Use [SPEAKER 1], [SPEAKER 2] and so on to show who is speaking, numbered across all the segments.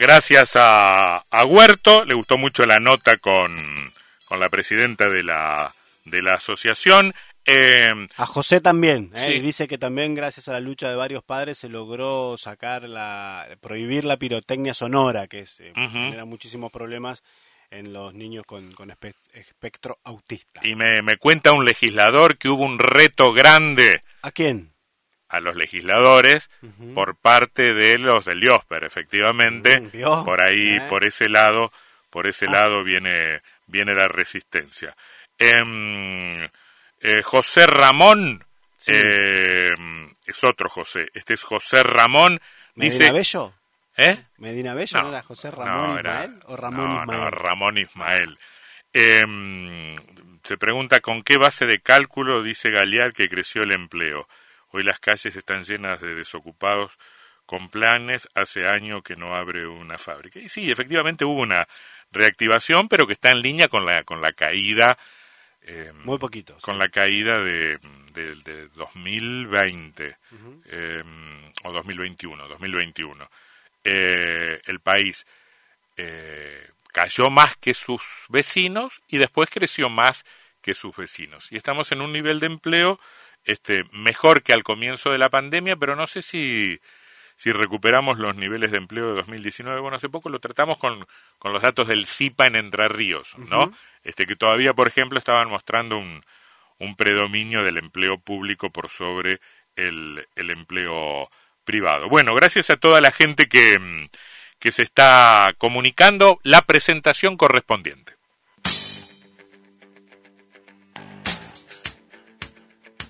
[SPEAKER 1] Gracias a, a Huerto, le gustó mucho la nota con, con la presidenta de la, de la asociación. Eh,
[SPEAKER 2] A José también, ¿eh?
[SPEAKER 1] Sí.
[SPEAKER 2] y dice que también gracias a la lucha de varios padres se logró sacar la, prohibir la pirotecnia sonora, que es, eh, genera muchísimos problemas en los niños con, con espe- espectro autista.
[SPEAKER 1] y me, me cuenta un legislador que hubo un reto grande
[SPEAKER 2] ¿A quién?
[SPEAKER 1] A los legisladores por parte de los del Diosper, efectivamente.
[SPEAKER 2] Mm.
[SPEAKER 1] Por ahí,
[SPEAKER 2] ¿Eh?
[SPEAKER 1] por ese lado, por ese
[SPEAKER 2] Ah.
[SPEAKER 1] lado viene, viene la resistencia. Em, eh, José Ramón,
[SPEAKER 2] Sí.
[SPEAKER 1] em, es otro José, este es José Ramón,
[SPEAKER 2] ¿Medina
[SPEAKER 1] dice...
[SPEAKER 2] Bello?
[SPEAKER 1] ¿Eh?
[SPEAKER 2] ¿Medina Bello no, era José Ramón
[SPEAKER 1] no, era-
[SPEAKER 2] Ismael o Ramón
[SPEAKER 1] no,
[SPEAKER 2] Ismael?
[SPEAKER 1] No, Ramón Ismael. Em, se pregunta con qué base de cálculo dice Galear que creció el empleo. Hoy las calles están llenas de desocupados con planes, hace año que no abre una fábrica. Y sí, efectivamente hubo una reactivación, pero que está en línea con la, con la caída em,
[SPEAKER 2] Muy poquito.
[SPEAKER 1] con la caída de, de, de 2020 eh, o 2021, 2021. Eh, el país eh, cayó más que sus vecinos y después creció más que sus vecinos. Y estamos en un nivel de empleo este, mejor que al comienzo de la pandemia, pero no sé si, si recuperamos los niveles de empleo de 2019. Bueno, hace poco lo tratamos con, con los datos del CIPA en Entre Ríos, ¿no? este, que todavía, por ejemplo, estaban mostrando un, un predominio del empleo público por sobre el, el empleo privado. Bueno, gracias a toda la gente que, que se está comunicando, la presentación correspondiente.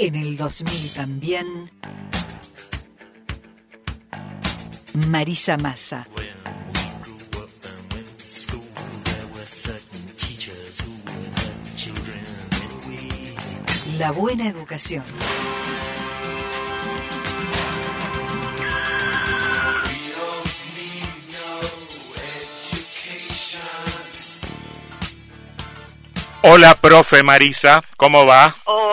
[SPEAKER 3] En el 2000 también. Marisa Massa. La buena educación.
[SPEAKER 1] Hola, profe Marisa, ¿cómo va?
[SPEAKER 4] Hola,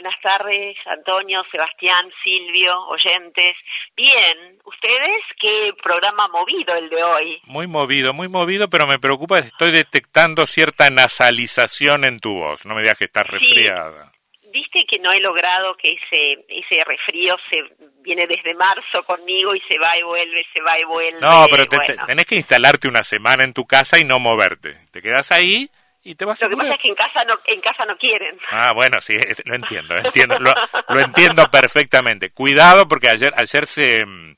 [SPEAKER 4] buenas tardes, Antonio, Sebastián, Silvio, oyentes. Bien, ¿ustedes qué programa movido el de hoy?
[SPEAKER 1] Muy movido, muy movido, pero me preocupa, estoy detectando cierta nasalización en tu voz. No me digas que estás
[SPEAKER 4] Sí.
[SPEAKER 1] resfriada.
[SPEAKER 4] Viste que no he logrado que ese ese resfrío se viene desde marzo conmigo y se va y vuelve, se va y vuelve.
[SPEAKER 1] No, pero te- tenés que instalarte una semana en tu casa y no moverte. Te quedas ahí y te vas a
[SPEAKER 4] Lo que pasa es que en casa no en casa no quieren.
[SPEAKER 1] Ah, bueno, sí, es- lo entiendo, entiendo lo, lo entiendo perfectamente. Cuidado porque ayer ayer se mm,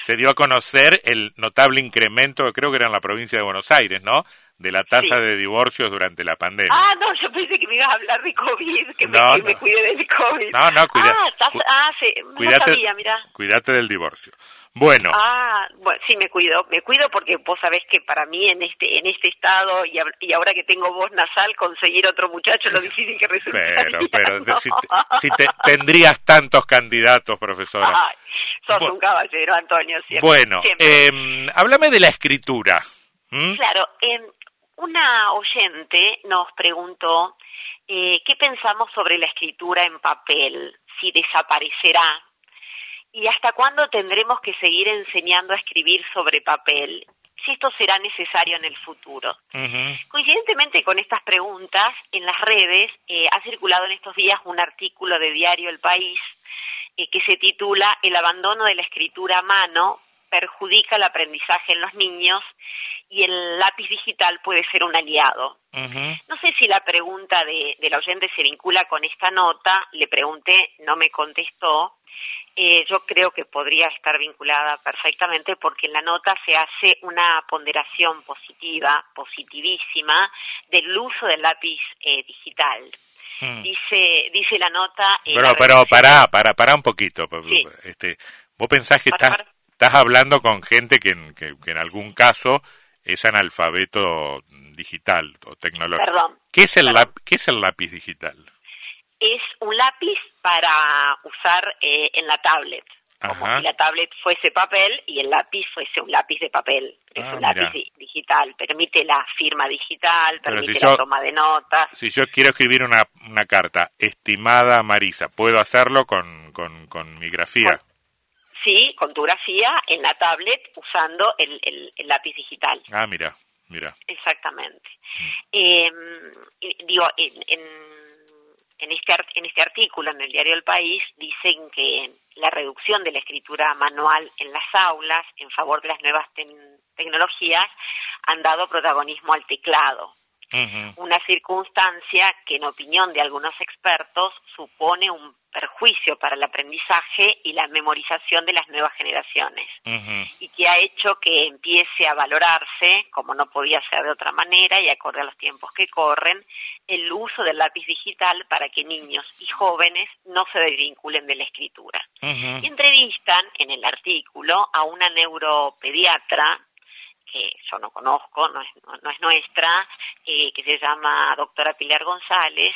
[SPEAKER 1] se dio a conocer el notable incremento, creo que era en la provincia de Buenos Aires, ¿no? De la tasa
[SPEAKER 4] Sí.
[SPEAKER 1] de divorcios durante la pandemia.
[SPEAKER 4] Ah, no, yo pensé que me ibas a hablar de COVID, que me,
[SPEAKER 1] No,
[SPEAKER 4] que me
[SPEAKER 1] no.
[SPEAKER 4] cuide del COVID.
[SPEAKER 1] No, no, cuida-
[SPEAKER 4] Ah, ah, sí, no
[SPEAKER 1] cuídate,
[SPEAKER 4] sabía, mirá.
[SPEAKER 1] cuídate del divorcio. Bueno,
[SPEAKER 4] Ah, bueno, sí me cuido, me cuido porque vos sabés que para mí en este en este estado y, y ahora que tengo voz nasal conseguir otro muchacho lo difícil que resulta.
[SPEAKER 1] pero, pero de- si, te- si te- tendrías tantos candidatos, profesora.
[SPEAKER 4] Ay, sos
[SPEAKER 1] Bu-
[SPEAKER 4] un caballero, Antonio, siempre.
[SPEAKER 1] Bueno,
[SPEAKER 4] siempre.
[SPEAKER 1] eh, háblame de la escritura. ¿m?
[SPEAKER 4] Claro, eh, una oyente nos preguntó eh, qué pensamos sobre la escritura en papel, si desaparecerá y hasta cuándo tendremos que seguir enseñando a escribir sobre papel, si esto será necesario en el futuro.
[SPEAKER 1] Ujú.
[SPEAKER 4] Coincidentemente con estas preguntas, en las redes eh, ha circulado en estos días un artículo de Diario El País eh, que se titula El abandono de la escritura a mano perjudica el aprendizaje en los niños y el lápiz digital puede ser un aliado. No sé si la pregunta de, de la oyente se vincula con esta nota, le pregunté, no me contestó. Eh, yo creo que podría estar vinculada perfectamente porque en la nota se hace una ponderación positiva, positivísima, del uso del lápiz eh, digital.
[SPEAKER 1] Mm.
[SPEAKER 4] Dice, dice la nota. eh,
[SPEAKER 1] Pero,
[SPEAKER 4] la
[SPEAKER 1] pero, pará, pará, pará un poquito.
[SPEAKER 4] Sí.
[SPEAKER 1] Este, ¿Vos pensás que
[SPEAKER 4] Para,
[SPEAKER 1] estás,
[SPEAKER 4] para.
[SPEAKER 1] estás hablando con gente que en, que, en algún caso es analfabeto digital o tecnológico.
[SPEAKER 4] Perdón.
[SPEAKER 1] ¿Qué es el, ¿qué es el lápiz digital?
[SPEAKER 4] Es un lápiz para usar eh, en la tablet como si la tablet fuese papel y el lápiz fuese un lápiz de papel. Es ah, un lápiz digital, permite la firma digital, permite la toma de notas.
[SPEAKER 1] Si yo quiero escribir una, una carta, estimada Marisa, ¿puedo hacerlo con, con, con mi grafía?
[SPEAKER 4] Sí, con tu grafía en la tablet usando el, el, lápiz digital.
[SPEAKER 1] Ah, mira, mira.
[SPEAKER 4] Exactamente. Eh, digo, en en este, en este artículo en el diario El País dicen que la reducción de la escritura manual en las aulas en favor de las nuevas tecnologías han dado protagonismo al teclado. Una circunstancia que, en opinión de algunos expertos, supone un perjuicio para el aprendizaje y la memorización de las nuevas generaciones. Y que ha hecho que empiece a valorarse, como no podía ser de otra manera y acorde a los tiempos que corren, el uso del lápiz digital para que niños y jóvenes no se desvinculen de la escritura. Y entrevistan en el artículo a una neuropediatra que yo no conozco, no es, no, es nuestra, eh, que se llama doctora Pilar González,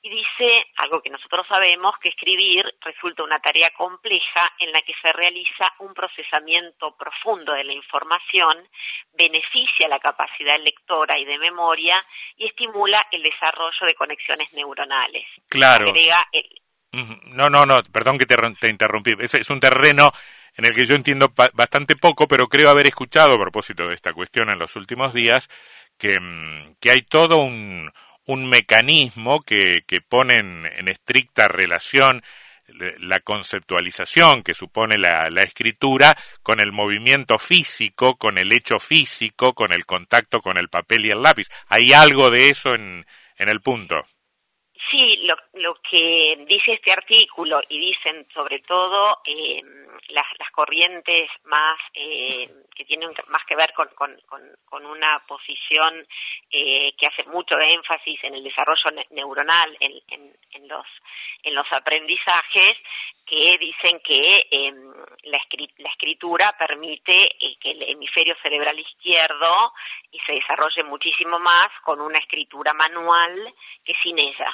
[SPEAKER 4] y dice algo que nosotros sabemos, que escribir resulta una tarea compleja en la que se realiza un procesamiento profundo de la información, beneficia la capacidad lectora y de memoria y estimula el desarrollo de conexiones neuronales.
[SPEAKER 1] Claro. No, no, no, perdón que te, te interrumpí. es un terreno en el que yo entiendo bastante poco, pero creo haber escuchado a propósito de esta cuestión en los últimos días que, mm, hay todo un, mecanismo que, que pone en, estricta relación la conceptualización que supone la, la, escritura con el movimiento físico, con el hecho físico, con el contacto con el papel y el lápiz. ¿Hay algo de eso en, en el punto?
[SPEAKER 4] Sí, lo, lo que dice este artículo y dicen sobre todo eh, las, las, corrientes más eh, que tienen más que ver con, con, una posición eh, que hace mucho énfasis en el desarrollo neuronal, en, en, en, los, en los aprendizajes, que dicen que em, la, la, escritura permite que el hemisferio cerebral izquierdo y se desarrolle muchísimo más con una escritura manual que sin ella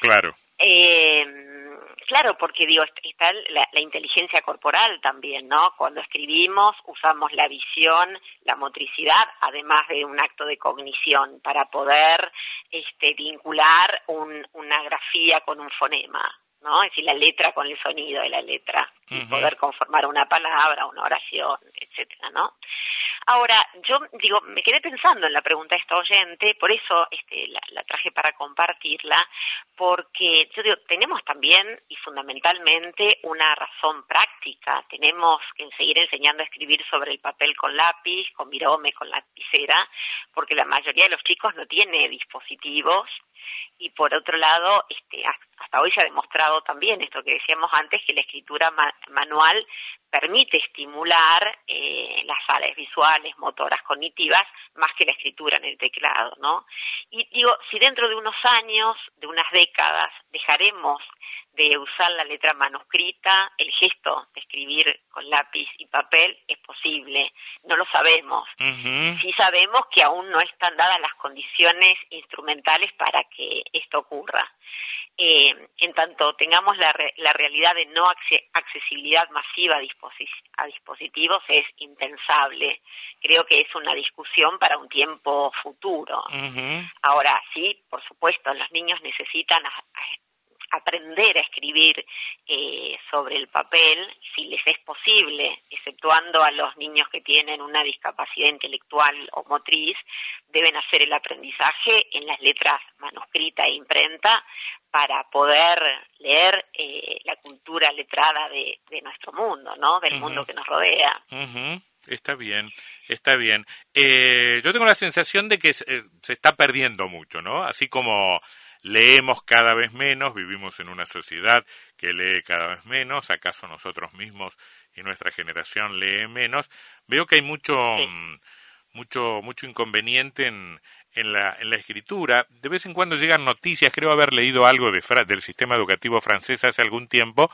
[SPEAKER 1] claro.
[SPEAKER 4] Eh, claro, porque digo, está la, inteligencia corporal también, ¿no? Cuando escribimos usamos la visión, la motricidad, además de un acto de cognición para poder este, vincular una grafía con un fonema. ¿No? Es decir, la letra con el sonido de la letra, y poder conformar una palabra, una oración, etcétera, ¿no? Ahora, yo digo, me quedé pensando en la pregunta de esta oyente, por eso este, la, traje para compartirla, porque yo digo, tenemos también y fundamentalmente una razón práctica. Tenemos que seguir enseñando a escribir sobre el papel con lápiz, con virome, con lapicera, porque la mayoría de los chicos no tiene dispositivos y por otro lado, este, hasta hoy se ha demostrado también esto que decíamos antes, que la escritura manual permite estimular eh, las áreas visuales, motoras, cognitivas, más que la escritura en el teclado, ¿no? Y digo, si dentro de unos años, de unas décadas, dejaremos de usar la letra manuscrita, el gesto de escribir con lápiz y papel es posible, no lo sabemos. Sí sabemos que aún no están dadas las condiciones instrumentales para que esto ocurra. Eh, en tanto tengamos la, la realidad de no accesibilidad masiva a, a, dispositivos es impensable. Creo que es una discusión para un tiempo futuro. Ahora sí, por supuesto, los niños necesitan aprender a escribir eh, sobre el papel, si les es posible, exceptuando a los niños que tienen una discapacidad intelectual o motriz, deben hacer el aprendizaje en las letras manuscrita e imprenta para poder leer eh, la cultura letrada de, nuestro mundo, ¿no? Del mundo que nos rodea.
[SPEAKER 1] Está bien, está bien. Eh, yo tengo la sensación de que se, se está perdiendo mucho, ¿no? Así como leemos cada vez menos, vivimos en una sociedad que lee cada vez menos, acaso nosotros mismos y nuestra generación lee menos, veo que hay mucho, mm, mucho, mucho inconveniente en, en la, en la escritura. De vez en cuando llegan noticias, creo haber leído algo de, del sistema educativo francés hace algún tiempo,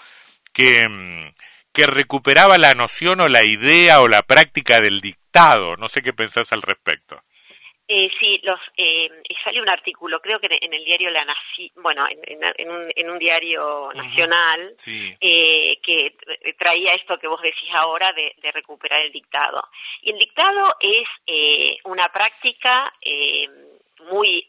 [SPEAKER 1] que, mm, que recuperaba la noción o la idea o la práctica del dictado. No sé qué pensás al respecto.
[SPEAKER 4] Eh, sí, los, eh, salió un artículo, creo que en el diario La Nación, bueno, en, un, en, un, diario nacional, eh, que traía esto que vos decís ahora de, recuperar el dictado. Y el dictado es eh, una práctica eh, muy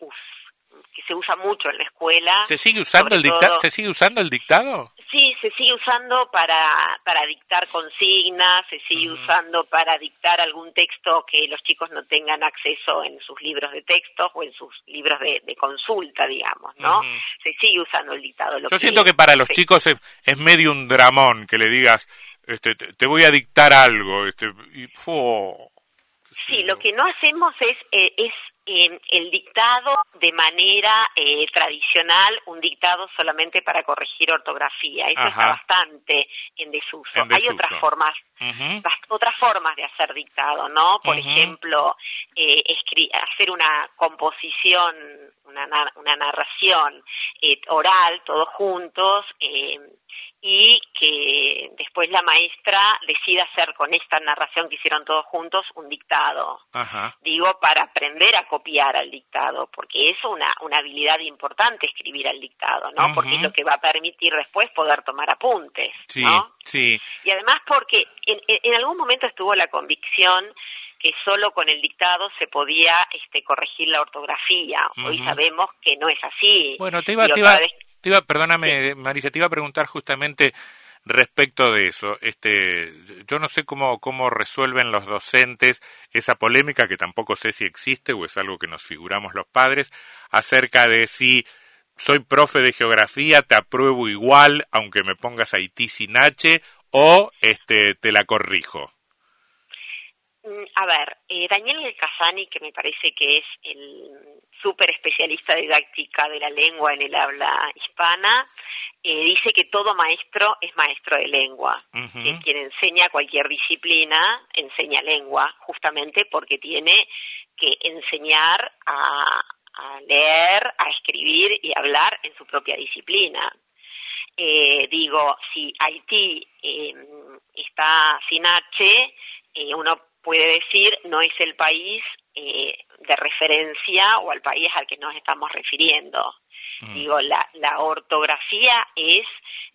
[SPEAKER 4] que se usa mucho en la escuela.
[SPEAKER 1] ¿Se sigue usando el dictado? ¿Se sigue usando el dictado?
[SPEAKER 4] Sí, se sigue usando para, para dictar consignas, se sigue usando para dictar algún texto que los chicos no tengan acceso en sus libros de texto o en sus libros de, consulta, digamos, ¿no? Se sigue usando el dictado.
[SPEAKER 1] Yo siento que para los chicos es, medio un dramón que le digas, este, te, voy a dictar algo, este, y,
[SPEAKER 4] Sí, lo que no hacemos es, eh, es el dictado de manera eh, tradicional, un dictado solamente para corregir ortografía. Eso está bastante en desuso. Hay otras formas, otras formas de hacer dictado, ¿no? Por ejemplo, eh, hacer una composición, una, una narración eh, oral, todos juntos. Y que después la maestra decida hacer con esta narración que hicieron todos juntos un dictado. Digo, para aprender a copiar al dictado, porque es una, una habilidad importante escribir al dictado, ¿no? Porque es lo que va a permitir después poder tomar apuntes,
[SPEAKER 1] sí,
[SPEAKER 4] ¿no?
[SPEAKER 1] Sí.
[SPEAKER 4] Y además porque en, en algún momento estuvo la convicción que solo con el dictado se podía este, corregir la ortografía. Hoy sabemos que no es así.
[SPEAKER 1] Bueno, te iba, te iba, te iba, perdóname, Marisa, te iba a preguntar justamente respecto de eso. Este, yo no sé cómo, cómo resuelven los docentes esa polémica, que tampoco sé si existe o es algo que nos figuramos los padres, acerca de si soy profe de geografía, te apruebo igual, aunque me pongas Haití sin H, o este, te la corrijo.
[SPEAKER 4] Mm, a ver, eh, Daniel Casani, que me parece que es el súper especialista didáctica de la lengua en el habla hispana, eh, dice que todo maestro es maestro de lengua. que quien enseña cualquier disciplina enseña lengua, justamente porque tiene que enseñar a, leer, a escribir y hablar en su propia disciplina. Eh, digo, si Haití em, está sin H, uno puede decir no es el país eh, de referencia o al país al que nos estamos refiriendo. Mm. Digo, la, la, ortografía es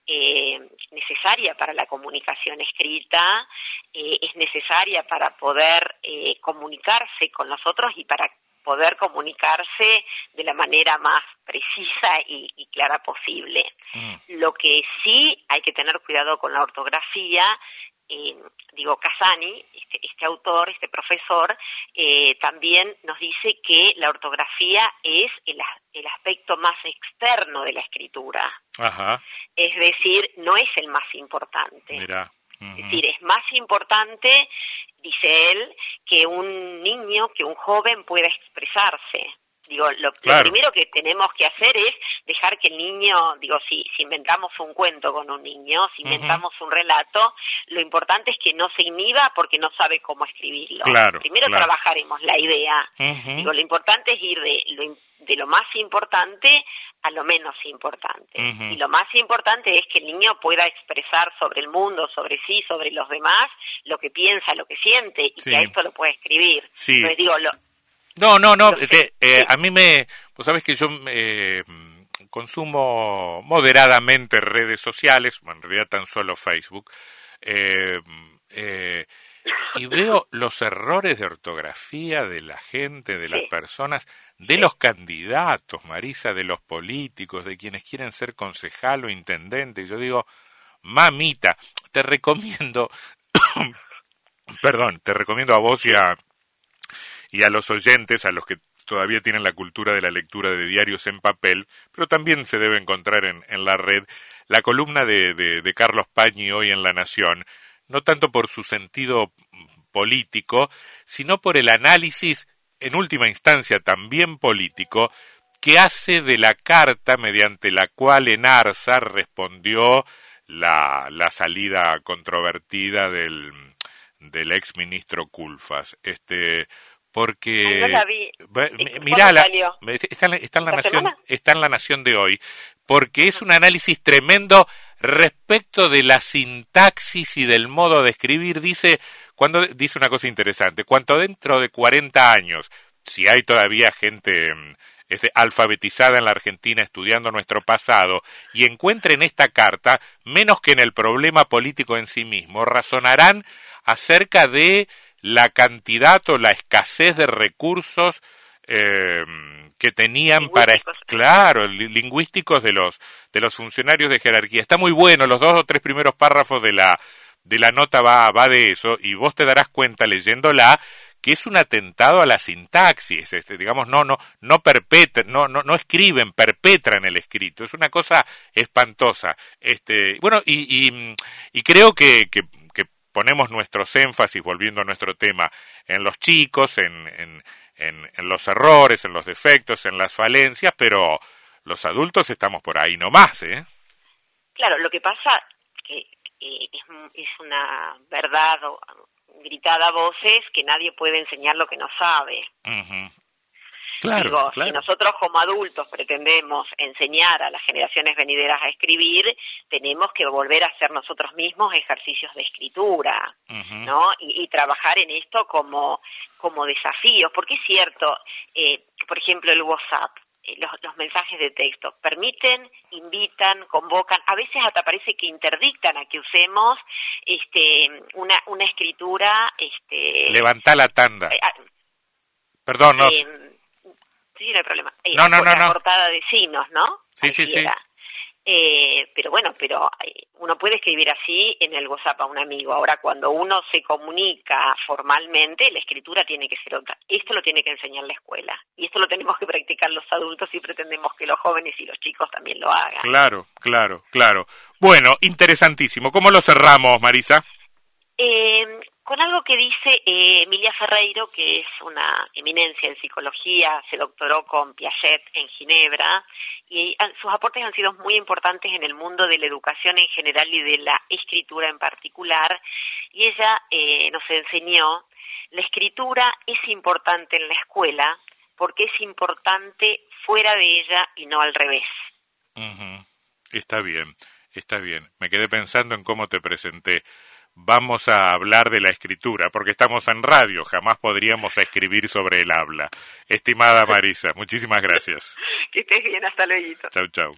[SPEAKER 4] eh, necesaria para la comunicación escrita, eh, es necesaria para poder comunicarse con nosotros y para poder comunicarse de la manera más precisa y, clara posible. Mm. Lo que sí hay que tener cuidado con la ortografía eh, digo, Casani, este, este, autor, este profesor, eh, también nos dice que la ortografía es el, el aspecto más externo de la escritura. Es decir, no es el más importante. Es decir, es más importante, dice él, que un niño, que un joven pueda expresarse. Digo, lo, primero que tenemos que hacer es dejar que el niño, digo, si, si inventamos un cuento con un niño, si inventamos un relato, lo importante es que no se inhiba porque no sabe cómo escribirlo. primero trabajaremos la idea. Digo, lo importante es ir de lo, de lo más importante a lo menos importante. Y lo más importante es que el niño pueda expresar sobre el mundo, sobre sí, sobre los demás, lo que piensa, lo que siente, y que a esto lo puede escribir. Entonces digo, lo,
[SPEAKER 1] no, no, no. Eh, a mí me. Pues sabes que yo eh, consumo moderadamente redes sociales, en realidad tan solo Facebook, eh, y veo los errores de ortografía de la gente, de las personas, de los candidatos, Marisa, de los políticos, de quienes quieren ser concejal o intendente. Y yo digo, mamita, te recomiendo. perdón, te recomiendo a vos y a y a los oyentes, a los que todavía tienen la cultura de la lectura de diarios en papel, pero también se debe encontrar en, en la red, la columna de, de, Carlos Pañi hoy en La Nación, no tanto por su sentido político, sino por el análisis, en última instancia también político, que hace de la carta mediante la cual Enarza respondió la, la salida controvertida del, del ex ministro Culfas. Este, porque mira está, en la nación está en la nación de hoy porque es un análisis tremendo respecto de la sintaxis y del modo de escribir, dice, cuando dice una cosa interesante, cuanto dentro de 40 años, si hay todavía gente mm, este, alfabetizada en la Argentina estudiando nuestro pasado y encuentre en esta carta, menos que en el problema político en sí mismo, razonarán acerca de la cantidad o la escasez de recursos eh, que tenían para claro lingüísticos de los de los funcionarios de jerarquía. Está muy bueno los dos o tres primeros párrafos de la de la nota va va de eso y vos te darás cuenta leyéndola que es un atentado a la sintaxis, este, digamos, no, no, no perpetran, no, no, no escriben, perpetran el escrito, es una cosa espantosa. Este, bueno, y, y, y creo que, que, ponemos nuestros énfasis, volviendo a nuestro tema, en los chicos, en, en, en, en los errores, en los defectos, en las falencias, pero los adultos estamos por ahí nomás, ¿eh?
[SPEAKER 4] Claro, lo que pasa que es, es una verdad gritada a voces que nadie puede enseñar lo que no sabe.
[SPEAKER 1] Claro,
[SPEAKER 4] Si nosotros como adultos pretendemos enseñar a las generaciones venideras a escribir, tenemos que volver a hacer nosotros mismos ejercicios de escritura, ¿no? Y, trabajar en esto como, como desafíos, porque es cierto, eh, por ejemplo, el WhatsApp. Eh, los, los, mensajes de texto. Permiten, invitan, convocan, a veces hasta parece que interdictan a que usemos este, una, una escritura. Este,
[SPEAKER 1] Levanta la tanda. Eh, ah, Perdón, no.
[SPEAKER 4] Eh, sí, no hay problema.
[SPEAKER 1] no, no, no, no.
[SPEAKER 4] portada de signos, ¿no?
[SPEAKER 1] Sí, sí, sí.
[SPEAKER 4] Eh, pero bueno, pero eh, uno puede escribir así en el WhatsApp a un amigo. Ahora, cuando uno se comunica formalmente, la escritura tiene que ser otra. Esto lo tiene que enseñar la escuela. Y esto lo tenemos que practicar los adultos y pretendemos que los jóvenes y los chicos también lo hagan.
[SPEAKER 1] Claro, claro, claro. Bueno, interesantísimo. ¿Cómo lo cerramos, Marisa?
[SPEAKER 4] Eh, con algo que dice eh, Emilia Ferreiro, que es una eminencia en psicología, se doctoró con Piaget en Ginebra, y sus aportes han sido muy importantes en el mundo de la educación en general y de la escritura en particular, y ella eh, nos enseñó, la escritura es importante en la escuela porque es importante fuera de ella y no al revés.
[SPEAKER 1] Está bien, está bien. Me quedé pensando en cómo te presenté vamos a hablar de la escritura, porque estamos en radio, jamás podríamos escribir sobre el habla. Estimada Marisa, muchísimas gracias.
[SPEAKER 4] Que estés bien, hasta luego.
[SPEAKER 1] Chau, chau.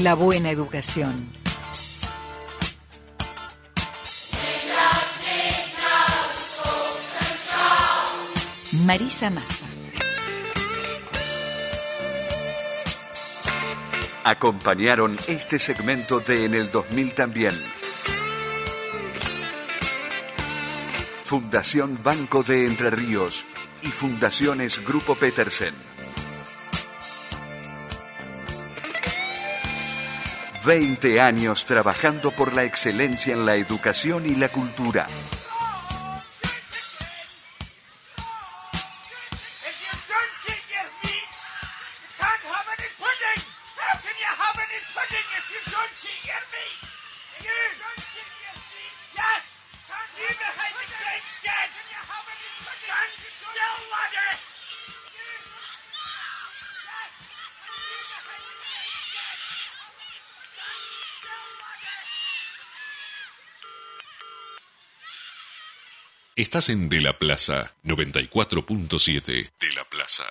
[SPEAKER 3] La buena educación. Marisa Massa.
[SPEAKER 5] Acompañaron este segmento de En el 2000 también. Fundación Banco de Entre Ríos y Fundaciones Grupo Petersen. 20 años trabajando por la excelencia en la educación y la cultura.
[SPEAKER 6] Estás en De la Plaza 94.7 De la Plaza.